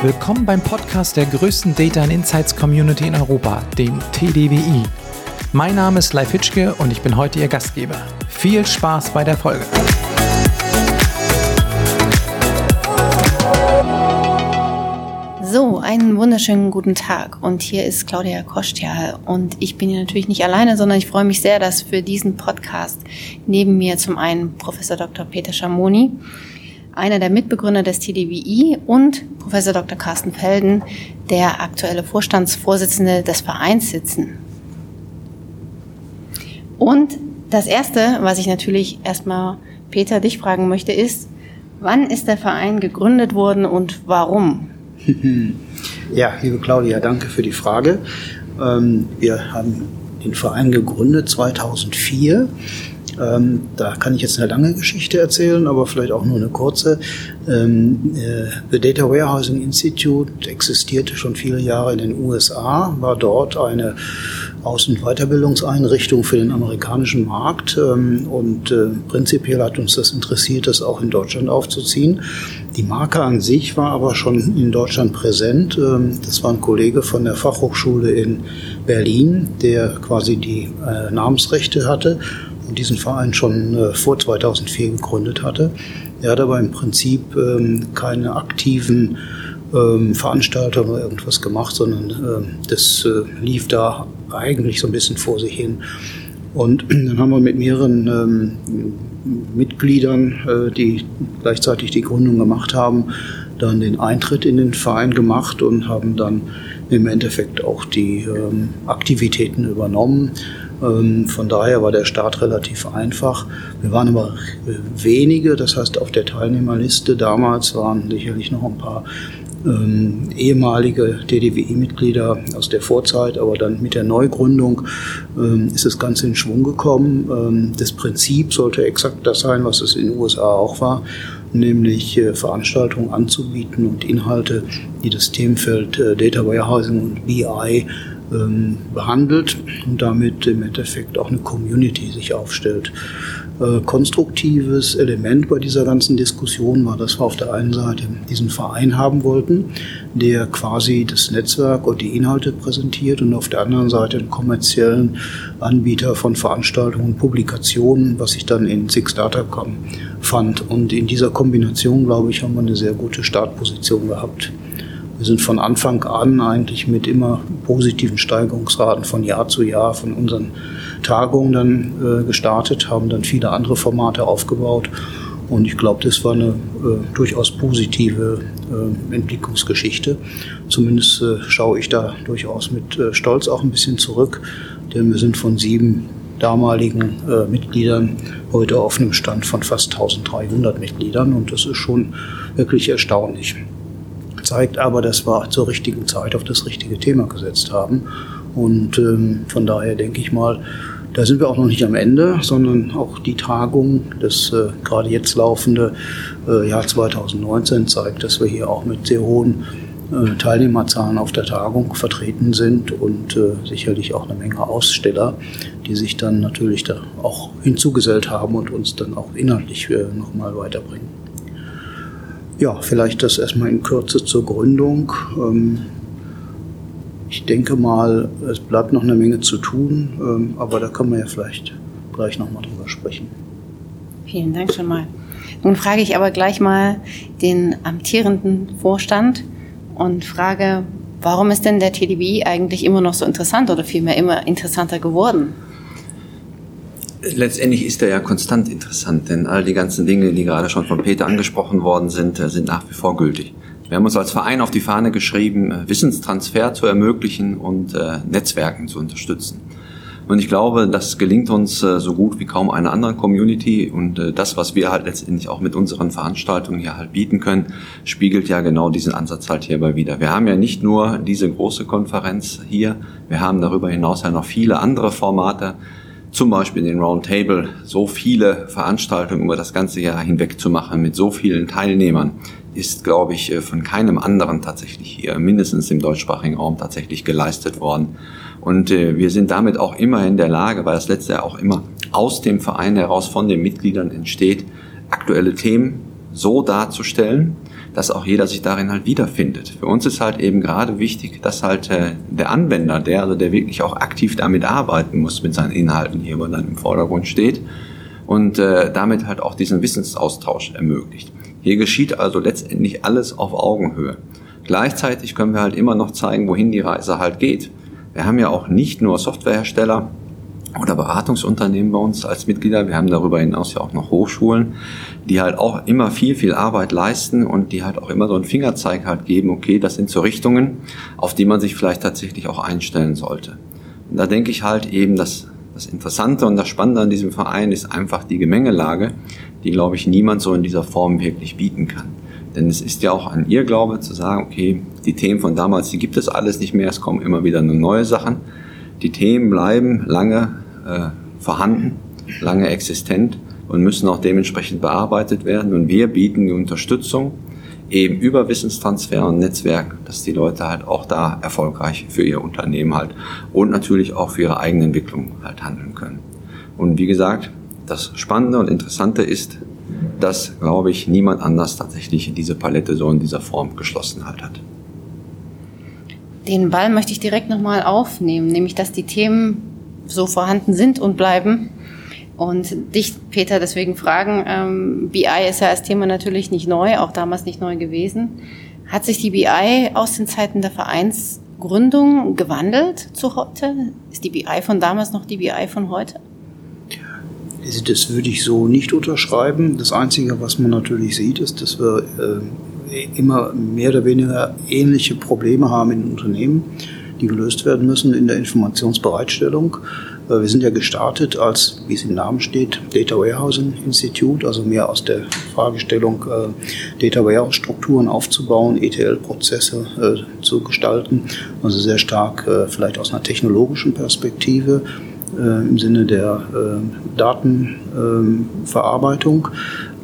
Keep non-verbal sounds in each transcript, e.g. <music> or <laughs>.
Willkommen beim Podcast der größten Data and Insights Community in Europa, dem TDWI. Mein Name ist Leif Hitschke und ich bin heute Ihr Gastgeber. Viel Spaß bei der Folge. So, einen wunderschönen guten Tag. Und hier ist Claudia Kostja. Und ich bin hier natürlich nicht alleine, sondern ich freue mich sehr, dass für diesen Podcast neben mir zum einen Professor Dr. Peter Schamoni, einer der Mitbegründer des TDWI und Professor Dr. Carsten Felden, der aktuelle Vorstandsvorsitzende des Vereins sitzen. Und das Erste, was ich natürlich erstmal Peter dich fragen möchte, ist, wann ist der Verein gegründet worden und warum? <laughs> Ja, liebe Claudia, danke für die Frage. Ähm, wir haben den Verein gegründet 2004 ähm, da kann ich jetzt eine lange Geschichte erzählen, aber vielleicht auch nur eine kurze. Ähm, äh, The Data Warehousing Institute existierte schon viele Jahre in den USA, war dort eine Aus- und Weiterbildungseinrichtung für den amerikanischen Markt ähm, und äh, prinzipiell hat uns das interessiert, das auch in Deutschland aufzuziehen. Die Marke an sich war aber schon in Deutschland präsent. Ähm, das war ein Kollege von der Fachhochschule in Berlin, der quasi die äh, Namensrechte hatte diesen Verein schon äh, vor 2004 gegründet hatte. Er hat aber im Prinzip ähm, keine aktiven ähm, Veranstaltungen oder irgendwas gemacht, sondern ähm, das äh, lief da eigentlich so ein bisschen vor sich hin. Und <clears throat> dann haben wir mit mehreren ähm, Mitgliedern, äh, die gleichzeitig die Gründung gemacht haben, dann den Eintritt in den Verein gemacht und haben dann im Endeffekt auch die ähm, Aktivitäten übernommen. Ähm, von daher war der Start relativ einfach. Wir waren aber wenige, das heißt auf der Teilnehmerliste damals waren sicherlich noch ein paar ähm, ehemalige DDWI-Mitglieder aus der Vorzeit, aber dann mit der Neugründung ähm, ist das Ganze in Schwung gekommen. Ähm, das Prinzip sollte exakt das sein, was es in den USA auch war, nämlich äh, Veranstaltungen anzubieten und Inhalte, die das Themenfeld äh, Data Warehousing und BI ähm, behandelt und damit im Endeffekt auch eine Community sich aufstellt. Äh, konstruktives Element bei dieser ganzen Diskussion war, dass wir auf der einen Seite diesen Verein haben wollten, der quasi das Netzwerk und die Inhalte präsentiert und auf der anderen Seite einen kommerziellen Anbieter von Veranstaltungen und Publikationen, was ich dann in Six Data fand. Und in dieser Kombination, glaube ich, haben wir eine sehr gute Startposition gehabt. Wir sind von Anfang an eigentlich mit immer positiven Steigerungsraten von Jahr zu Jahr von unseren Tagungen dann äh, gestartet, haben dann viele andere Formate aufgebaut. Und ich glaube, das war eine äh, durchaus positive äh, Entwicklungsgeschichte. Zumindest äh, schaue ich da durchaus mit äh, Stolz auch ein bisschen zurück, denn wir sind von sieben damaligen äh, Mitgliedern heute auf einem Stand von fast 1300 Mitgliedern und das ist schon wirklich erstaunlich zeigt aber, dass wir zur richtigen Zeit auf das richtige Thema gesetzt haben. Und ähm, von daher denke ich mal, da sind wir auch noch nicht am Ende, sondern auch die Tagung, das äh, gerade jetzt laufende äh, Jahr 2019 zeigt, dass wir hier auch mit sehr hohen äh, Teilnehmerzahlen auf der Tagung vertreten sind und äh, sicherlich auch eine Menge Aussteller, die sich dann natürlich da auch hinzugesellt haben und uns dann auch inhaltlich äh, nochmal weiterbringen. Ja, vielleicht das erstmal in Kürze zur Gründung. Ähm, ich denke mal, es bleibt noch eine Menge zu tun, ähm, aber da können wir ja vielleicht gleich nochmal drüber sprechen. Vielen Dank schon mal. Nun frage ich aber gleich mal den amtierenden Vorstand und frage, warum ist denn der TDB eigentlich immer noch so interessant oder vielmehr immer interessanter geworden? Letztendlich ist er ja konstant interessant, denn all die ganzen Dinge, die gerade schon von Peter angesprochen worden sind, äh, sind nach wie vor gültig. Wir haben uns als Verein auf die Fahne geschrieben, äh, Wissenstransfer zu ermöglichen und äh, Netzwerken zu unterstützen. Und ich glaube, das gelingt uns so gut wie kaum einer anderen Community. Und das, was wir halt letztendlich auch mit unseren Veranstaltungen hier halt bieten können, spiegelt ja genau diesen Ansatz halt hierbei wieder. Wir haben ja nicht nur diese große Konferenz hier, wir haben darüber hinaus ja noch viele andere Formate, zum Beispiel den Roundtable so viele Veranstaltungen über das ganze Jahr hinweg zu machen mit so vielen Teilnehmern, ist, glaube ich, äh, von keinem anderen tatsächlich hier, mindestens im deutschsprachigen Raum tatsächlich geleistet worden. Und äh, wir sind damit auch immer in der Lage, weil das letzte Jahr auch immer aus dem Verein heraus von den Mitgliedern entsteht, aktuelle Themen so darzustellen, dass auch jeder sich darin halt wiederfindet. Für uns ist halt eben gerade wichtig, dass halt äh, der Anwender, der also der wirklich auch aktiv damit arbeiten muss mit seinen Inhalten hier, dann im Vordergrund steht und äh, damit halt auch diesen Wissensaustausch ermöglicht. Hier geschieht also letztendlich alles auf Augenhöhe. Gleichzeitig können wir halt immer noch zeigen, wohin die Reise halt geht. Wir haben ja auch nicht nur Softwarehersteller, oder Beratungsunternehmen bei uns als Mitglieder. Wir haben darüber hinaus ja auch noch Hochschulen, die halt auch immer viel, viel Arbeit leisten und die halt auch immer so einen Fingerzeig halt geben, okay, das sind so Richtungen, auf die man sich vielleicht tatsächlich auch einstellen sollte. Und da denke ich halt eben, dass das Interessante und das Spannende an diesem Verein ist einfach die Gemengelage, die, glaube ich, niemand so in dieser Form wirklich bieten kann. Denn es ist ja auch an ihr Glaube zu sagen, okay, die Themen von damals, die gibt es alles nicht mehr, es kommen immer wieder nur neue Sachen. Die Themen bleiben lange äh, vorhanden, lange existent und müssen auch dementsprechend bearbeitet werden. Und wir bieten die Unterstützung eben über Wissenstransfer und Netzwerk, dass die Leute halt auch da erfolgreich für ihr Unternehmen halt und natürlich auch für ihre eigene Entwicklung halt handeln können. Und wie gesagt, das Spannende und Interessante ist, dass, glaube ich, niemand anders tatsächlich diese Palette so in dieser Form geschlossen halt hat. Den Ball möchte ich direkt nochmal aufnehmen, nämlich dass die Themen so vorhanden sind und bleiben. Und dich, Peter, deswegen fragen, ähm, BI ist ja als Thema natürlich nicht neu, auch damals nicht neu gewesen. Hat sich die BI aus den Zeiten der Vereinsgründung gewandelt zu heute? Ist die BI von damals noch die BI von heute? Also das würde ich so nicht unterschreiben. Das Einzige, was man natürlich sieht, ist, dass wir äh, immer mehr oder weniger ähnliche Probleme haben in Unternehmen die gelöst werden müssen in der Informationsbereitstellung. Äh, wir sind ja gestartet als, wie es im Namen steht, Data Warehousing Institute, also mehr aus der Fragestellung, äh, Data Warehouse Strukturen aufzubauen, ETL-Prozesse äh, zu gestalten, also sehr stark vielleicht aus einer technologischen Perspektive im Sinne der Datenverarbeitung.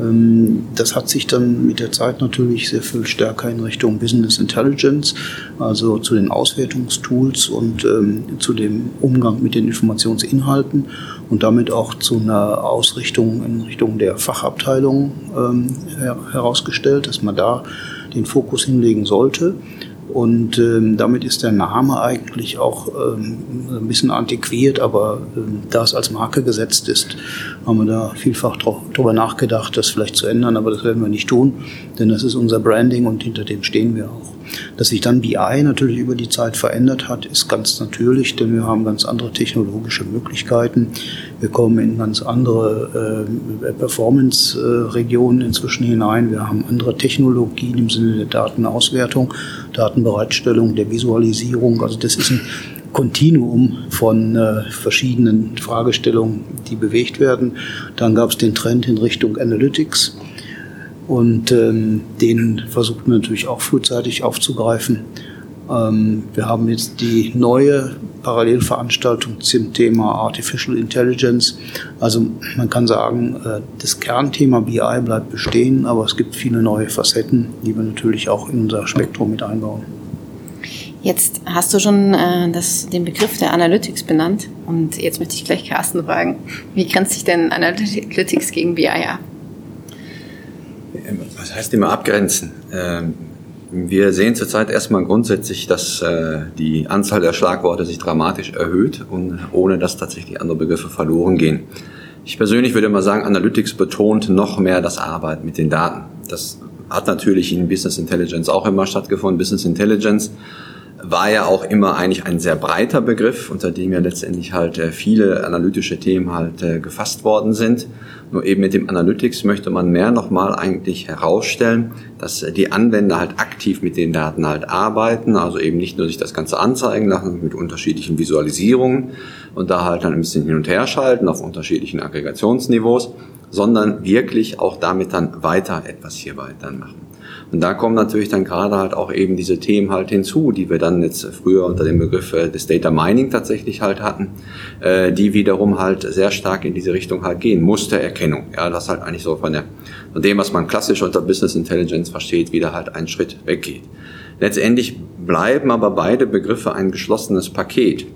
Ähm, das hat sich dann mit der Zeit natürlich sehr viel stärker in Richtung Business Intelligence, also zu den Auswertungstools und ähm, zu dem Umgang mit den Informationsinhalten und damit auch zu einer Ausrichtung in Richtung der Fachabteilung ähm, herausgestellt, dass man da den Fokus hinlegen sollte. Und ähm, damit ist der Name eigentlich auch ähm, ein bisschen antiquiert, aber ähm, da es als Marke gesetzt ist, haben wir da vielfach darüber nachgedacht, das vielleicht zu ändern, aber das werden wir nicht tun, denn das ist unser Branding und hinter dem stehen wir auch. Dass sich dann BI natürlich über die Zeit verändert hat, ist ganz natürlich, denn wir haben ganz andere technologische Möglichkeiten. Wir kommen in ganz andere äh, Performance-Regionen inzwischen hinein. Wir haben andere Technologien im Sinne der Datenauswertung, Datenbereitstellung, der Visualisierung. Also das ist ein Kontinuum von äh, verschiedenen Fragestellungen, die bewegt werden. Dann gab es den Trend in Richtung Analytics und ähm, den versucht man natürlich auch frühzeitig aufzugreifen. Ähm, wir haben jetzt die neue Parallelveranstaltung zum Thema Artificial Intelligence. Also man kann sagen, äh, das Kernthema BI bleibt bestehen, aber es gibt viele neue Facetten, die wir natürlich auch in unser Spektrum mit einbauen. Jetzt hast du schon äh, das, den Begriff der Analytics benannt und jetzt möchte ich gleich Carsten fragen, wie grenzt sich denn Analytics gegen BI ab? Was heißt immer abgrenzen? Ähm, wir sehen zurzeit erstmal grundsätzlich, dass äh, die Anzahl der Schlagworte sich dramatisch erhöht und ohne dass tatsächlich andere Begriffe verloren gehen. Ich persönlich würde mal sagen, Analytics betont noch mehr das Arbeiten mit den Daten. Das hat natürlich in Business Intelligence auch immer stattgefunden. Business Intelligence war ja auch immer eigentlich ein sehr breiter Begriff, unter dem ja letztendlich halt äh, viele analytische Themen halt äh, gefasst worden sind. Nur eben mit dem Analytics möchte man mehr nochmal eigentlich herausstellen, dass äh, die Anwender halt aktiv mit den Daten halt arbeiten, also eben nicht nur sich das Ganze anzeigen lassen mit unterschiedlichen Visualisierungen und da halt dann ein bisschen hin und her schalten auf unterschiedlichen Aggregationsniveaus, sondern wirklich auch damit dann weiter etwas hierbei dann machen. Und da kommen natürlich dann gerade halt auch eben diese Themen halt hinzu, die wir dann jetzt früher unter dem Begriff äh, des Data Mining tatsächlich halt hatten, äh, die wiederum halt sehr stark in diese Richtung halt gehen. Mustererkennung, ja, das halt eigentlich so von, der, von dem, was man klassisch unter Business Intelligence versteht, wieder halt einen Schritt weggeht. Letztendlich bleiben aber beide Begriffe ein geschlossenes Paket.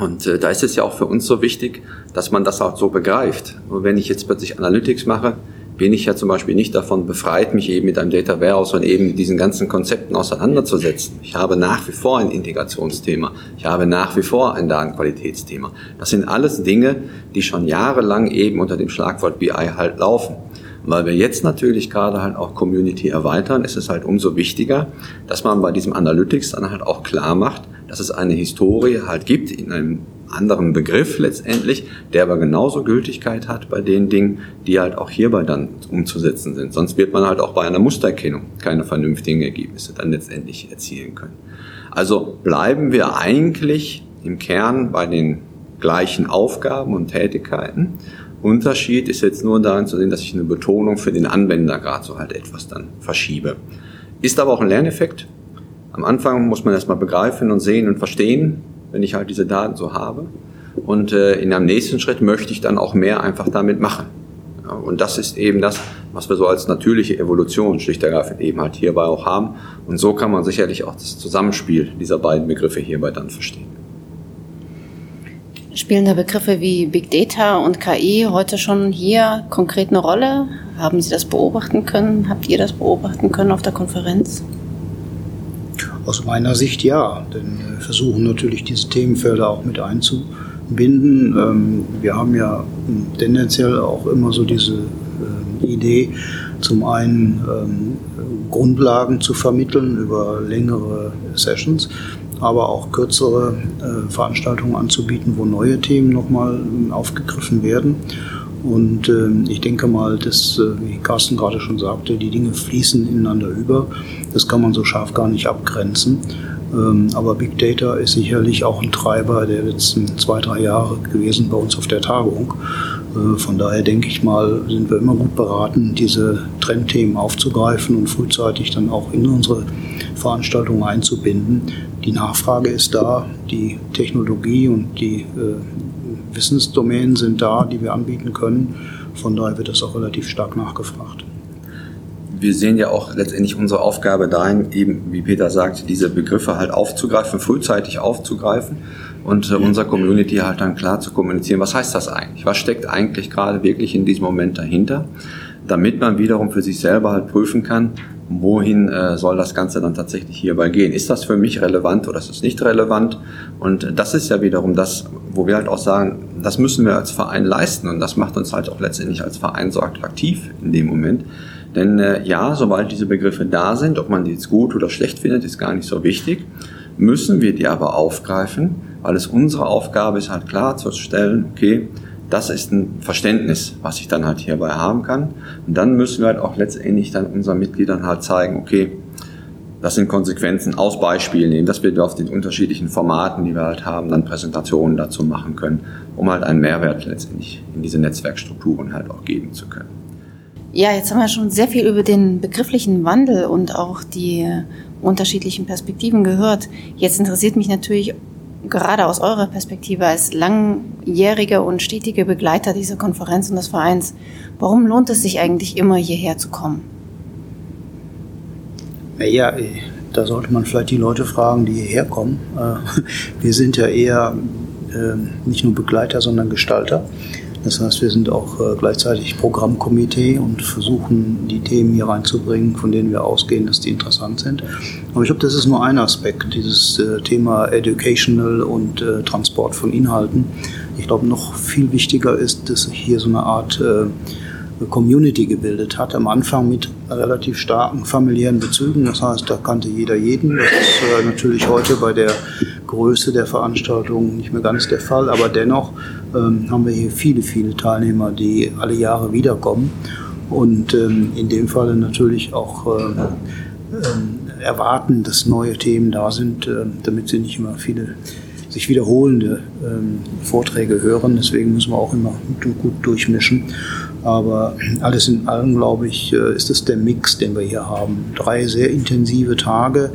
Und äh, da ist es ja auch für uns so wichtig, dass man das auch so begreift. Und wenn ich jetzt plötzlich Analytics mache, bin ich ja zum Beispiel nicht davon befreit, mich eben mit einem Data Warehouse und eben diesen ganzen Konzepten auseinanderzusetzen. Ich habe nach wie vor ein Integrationsthema. Ich habe nach wie vor ein Datenqualitätsthema. Das sind alles Dinge, die schon jahrelang eben unter dem Schlagwort BI halt laufen. Weil wir jetzt natürlich gerade halt auch Community erweitern, ist es halt umso wichtiger, dass man bei diesem Analytics dann halt auch klar macht, dass es eine Historie halt gibt in einem anderen Begriff letztendlich, der aber genauso Gültigkeit hat bei den Dingen, die halt auch hierbei dann umzusetzen sind. Sonst wird man halt auch bei einer Mustererkennung keine vernünftigen Ergebnisse dann letztendlich erzielen können. Also bleiben wir eigentlich im Kern bei den gleichen Aufgaben und Tätigkeiten. Unterschied ist jetzt nur darin zu sehen, dass ich eine Betonung für den Anwender gerade so halt etwas dann verschiebe. Ist aber auch ein Lerneffekt. Am Anfang muss man erstmal begreifen und sehen und verstehen, wenn ich halt diese Daten so habe. Und äh, in einem nächsten Schritt möchte ich dann auch mehr einfach damit machen. Ja, und das ist eben das, was wir so als natürliche Evolution schlicht ergreifend eben halt hierbei auch haben. Und so kann man sicherlich auch das Zusammenspiel dieser beiden Begriffe hierbei dann verstehen. Spielen da Begriffe wie Big Data und KI heute schon hier konkret eine Rolle? Haben Sie das beobachten können? Habt ihr das beobachten können auf der Konferenz? Aus meiner Sicht ja, denn wir versuchen natürlich diese Themenfelder auch mit einzubinden. Ähm, wir haben ja tendenziell auch immer so diese ähm, Idee, zum einen ähm, Grundlagen zu vermitteln über längere Sessions, aber auch kürzere äh, Veranstaltungen anzubieten, wo neue Themen nochmal aufgegriffen werden. Und äh, ich denke mal, dass, äh, wie Carsten gerade schon sagte, die Dinge fließen ineinander über. Das kann man so scharf gar nicht abgrenzen. Ähm, aber Big Data ist sicherlich auch ein Treiber der letzten zwei, drei Jahre gewesen bei uns auf der Tagung. Äh, von daher denke ich mal, sind wir immer gut beraten, diese Trendthemen aufzugreifen und frühzeitig dann auch in unsere Veranstaltungen einzubinden. Die Nachfrage ist da, die Technologie und die äh, Wissensdomänen sind da, die wir anbieten können. Von daher wird das auch relativ stark nachgefragt. Wir sehen ja auch letztendlich unsere Aufgabe dahin, eben, wie Peter sagt, diese Begriffe halt aufzugreifen, frühzeitig aufzugreifen und äh, unserer Community halt dann klar zu kommunizieren, was heißt das eigentlich? Was steckt eigentlich gerade wirklich in diesem Moment dahinter? Damit man wiederum für sich selber halt prüfen kann, wohin äh, soll das Ganze dann tatsächlich hierbei gehen? Ist das für mich relevant oder ist es nicht relevant? Und das ist ja wiederum das, wo wir halt auch sagen, das müssen wir als Verein leisten und das macht uns halt auch letztendlich als Verein so attraktiv in dem Moment. Denn äh, ja, sobald diese Begriffe da sind, ob man die jetzt gut oder schlecht findet, ist gar nicht so wichtig, müssen wir die aber aufgreifen, weil es unsere Aufgabe ist, halt klarzustellen, okay, das ist ein Verständnis, was ich dann halt hierbei haben kann. Und dann müssen wir halt auch letztendlich dann unseren Mitgliedern halt zeigen, okay, das sind Konsequenzen aus Beispielen nehmen, dass wir auf den unterschiedlichen Formaten, die wir halt haben, dann Präsentationen dazu machen können, um halt einen Mehrwert letztendlich in diese Netzwerkstrukturen halt auch geben zu können. Ja, jetzt haben wir schon sehr viel über den begrifflichen Wandel und auch die unterschiedlichen Perspektiven gehört. Jetzt interessiert mich natürlich gerade aus eurer Perspektive als langjähriger und stetiger Begleiter dieser Konferenz und des Vereins, warum lohnt es sich eigentlich immer hierher zu kommen? Ja, da sollte man vielleicht die Leute fragen, die hierher kommen. Äh, wir sind ja eher ähm, nicht nur Begleiter, sondern Gestalter. Das heißt, wir sind auch äh, gleichzeitig Programmkomitee und versuchen, die Themen hier reinzubringen, von denen wir ausgehen, dass die interessant sind. Aber ich glaube, das ist nur ein Aspekt, dieses äh, Thema Educational und äh, Transport von Inhalten. Ich glaube, noch viel wichtiger ist, dass hier so eine Art Community gebildet hat. Am Anfang mit relativ starken familiären Bezügen. Das heißt, da kannte jeder jeden. Das ist natürlich heute bei der Größe der Veranstaltung nicht mehr ganz der Fall, aber dennoch ähm, haben wir hier viele, viele Teilnehmer, die alle Jahre wiederkommen und ähm, in dem Falle natürlich auch äh, äh, erwarten, dass neue Themen da sind, äh, damit sie nicht immer viele sich wiederholende ähm, Vorträge hören. Deswegen müssen wir auch immer gut durchmischen. Aber alles in allem, glaube ich, äh, ist es der Mix, den wir hier haben. Drei sehr intensive Tage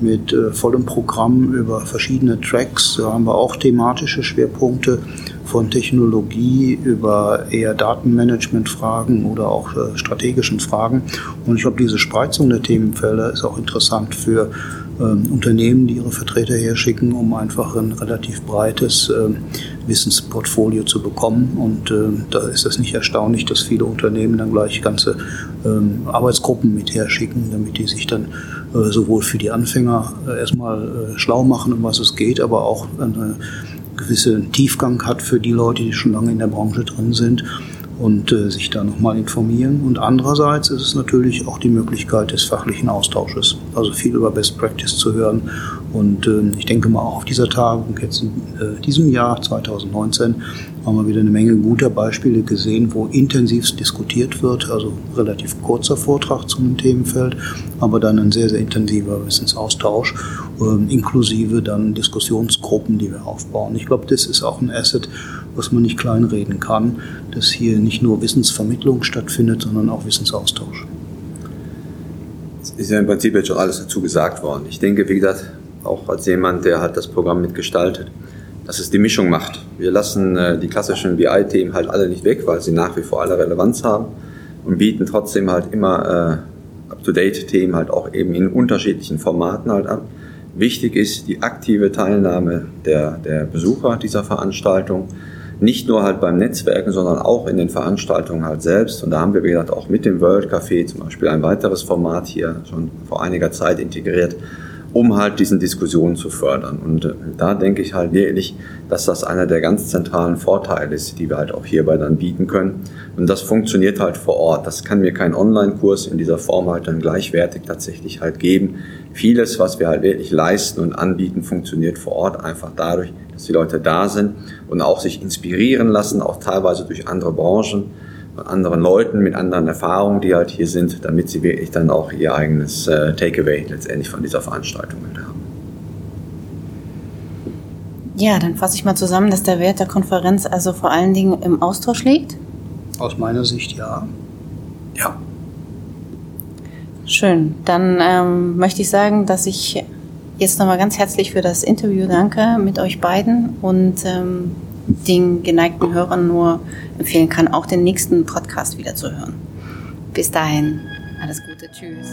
mit äh, vollem Programm über verschiedene Tracks. Da haben wir auch thematische Schwerpunkte, von Technologie über eher Datenmanagement-Fragen oder auch äh, strategischen Fragen. Und ich glaube, diese Spreizung der Themenfelder ist auch interessant für ähm, Unternehmen, die ihre Vertreter herschicken, um einfach ein relativ breites ähm, Wissensportfolio zu bekommen. Und äh, da ist es nicht erstaunlich, dass viele Unternehmen dann gleich ganze ähm, Arbeitsgruppen mit herschicken, damit die sich dann äh, sowohl für die Anfänger äh, erstmal schlau machen, um was es geht, aber auch eine gewisse Tiefgang hat für die Leute, die schon lange in der Branche drin sind und äh, sich da nochmal informieren. Und andererseits ist es natürlich auch die Möglichkeit des fachlichen Austausches, also viel über Best Practice zu hören. Und äh, ich denke mal auch auf dieser Tagung jetzt in äh, diesem Jahr 2019 haben wir wieder eine Menge guter Beispiele gesehen, wo intensiv diskutiert wird, also relativ kurzer Vortrag zu einem Themenfeld, aber dann ein sehr, sehr intensiver Wissensaustausch, äh, inklusive dann Diskussionsgruppen, die wir aufbauen. Ich glaube, das ist auch ein Asset, was man nicht kleinreden kann, dass hier nicht nur Wissensvermittlung stattfindet, sondern auch Wissensaustausch. Es ist ja im Prinzip jetzt schon alles dazu gesagt worden. Ich denke, wie gesagt, auch als jemand, der halt das Programm mitgestaltet, dass es die Mischung macht. Wir lassen äh, die klassischen BI-Themen halt alle nicht weg, weil sie nach wie vor alle Relevanz haben und bieten trotzdem halt immer äh, up-to-date-Themen halt auch eben in unterschiedlichen Formaten halt an. Wichtig ist die aktive Teilnahme der, der Besucher dieser Veranstaltung. Nicht nur halt beim Netzwerken, sondern auch in den Veranstaltungen halt selbst. Und da haben wir, wie gesagt, auch mit dem World Café zum Beispiel ein weiteres Format hier schon vor einiger Zeit integriert, um halt diesen Diskussionen zu fördern. Und äh, da denke ich halt wirklich, dass das einer der ganz zentralen Vorteile ist, die wir halt auch hierbei dann bieten können. Und das funktioniert halt vor Ort. Das kann mir kein Online-Kurs in dieser Form halt dann gleichwertig tatsächlich halt geben. Vieles, was wir halt wirklich leisten und anbieten, funktioniert vor Ort einfach dadurch, dass die Leute da sind und auch sich inspirieren lassen, auch teilweise durch andere Branchen anderen Leuten mit anderen Erfahrungen, die halt hier sind, damit sie wirklich dann auch ihr eigenes äh, Takeaway letztendlich von dieser Veranstaltung haben. Ja, dann fasse ich mal zusammen, dass der Wert der Konferenz also vor allen Dingen im Austausch liegt. Aus meiner Sicht ja. Ja. Schön. Dann ähm, möchte ich sagen, dass ich jetzt nochmal ganz herzlich für das Interview danke mit euch beiden und ähm, den geneigten Hörern nur empfehlen kann, auch den nächsten Podcast wieder zu hören. Bis dahin, alles Gute, tschüss.